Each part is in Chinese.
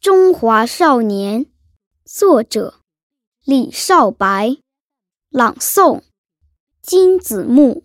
中华少年，作者李少白，朗诵金子木。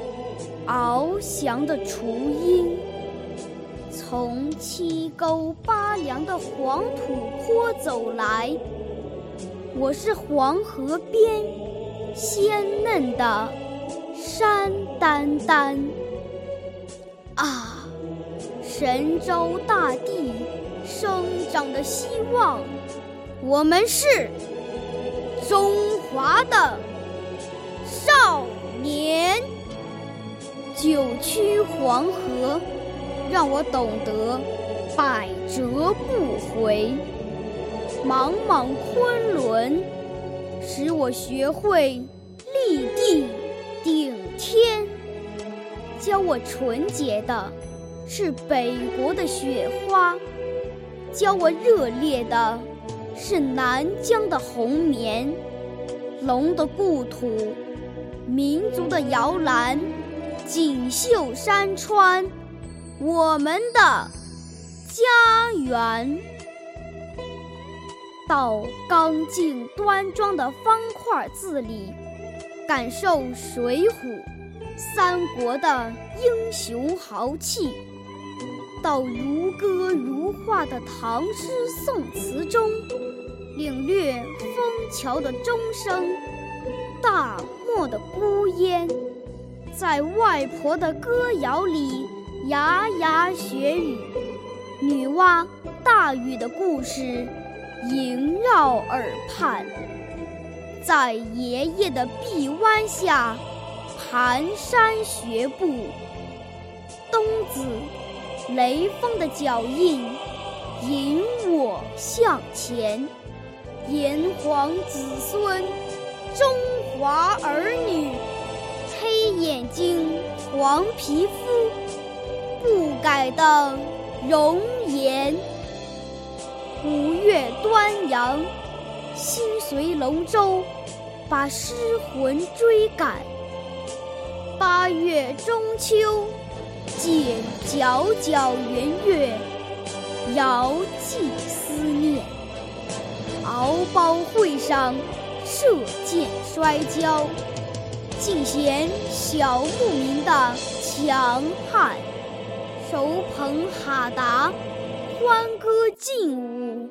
翱翔的雏鹰，从七沟八梁的黄土坡走来。我是黄河边鲜嫩的山丹丹。啊，神州大地生长的希望，我们是中华的少年。九曲黄河，让我懂得百折不回；茫茫昆仑，使我学会立地顶天。教我纯洁的是北国的雪花，教我热烈的是南疆的红棉。龙的故土，民族的摇篮。锦绣山川，我们的家园。到刚劲端庄的方块字里，感受《水浒》《三国》的英雄豪气；到如歌如画的唐诗宋词中，领略枫桥的钟声、大漠的孤烟。在外婆的歌谣里，牙牙学语；女娲、大禹的故事萦绕耳畔。在爷爷的臂弯下，蹒跚学步。冬子、雷锋的脚印引我向前。炎黄子孙，中华儿女。黑眼睛，黄皮肤，不改的容颜。五月端阳，心随龙舟，把诗魂追赶。八月中秋，借皎皎圆月，遥寄思念。敖包会上，射箭摔跤。尽显小牧民的强悍，手捧哈达，欢歌劲舞，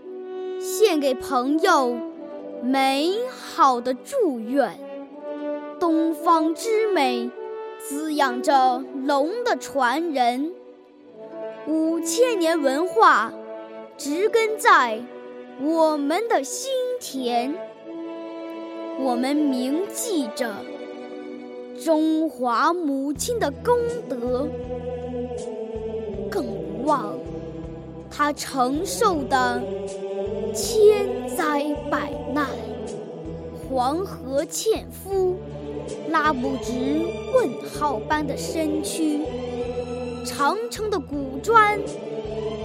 献给朋友美好的祝愿。东方之美，滋养着龙的传人。五千年文化，植根在我们的心田。我们铭记着。中华母亲的功德，更不忘她承受的千灾百难。黄河纤夫，拉不直问号般的身躯；长城的古砖，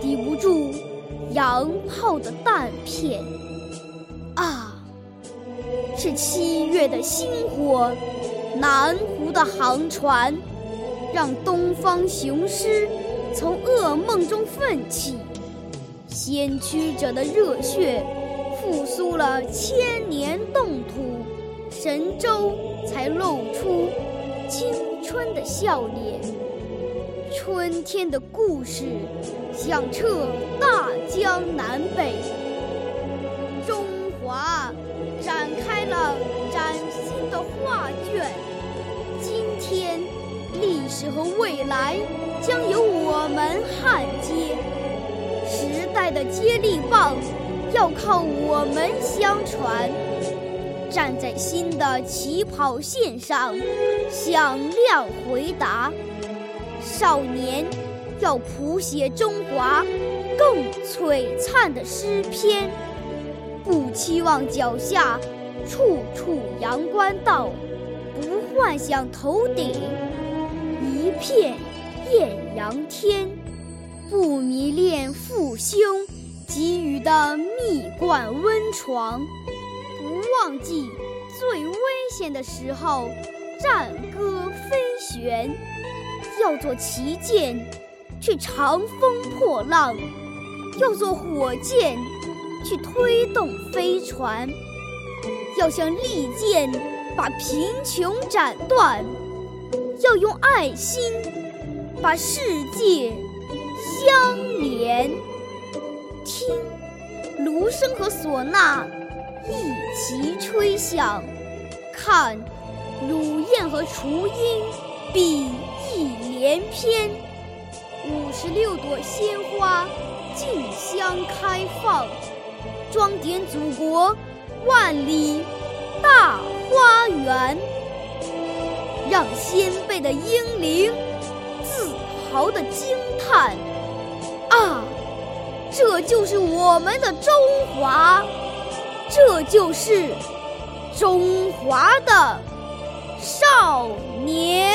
抵不住洋炮的弹片。是七月的星火。南湖的航船，让东方雄狮从噩梦中奋起；先驱者的热血，复苏了千年冻土，神州才露出青春的笑脸。春天的故事，响彻大江南北，和未来将由我们焊接。时代的接力棒要靠我们相传。站在新的起跑线上，响亮回答。少年要谱写中华更璀璨的诗篇，不期望脚下处处阳关道，不幻想头顶片艳阳天，不迷恋父兄给予的蜜罐温床。不忘记最危险的时候，战歌飞旋；要做旗舰，去长风破浪；要做火箭，去推动飞船；要像利剑，把贫穷斩断；要用爱心，把世界相连。听，芦笙和唢呐。一齐吹响，看乳燕和雏鹰比翼连翩，五十六朵鲜花竞相开放，装点祖国万里大花园，让先辈的英灵自豪地惊叹：啊，这就是我们的中华！这就是中华的少年。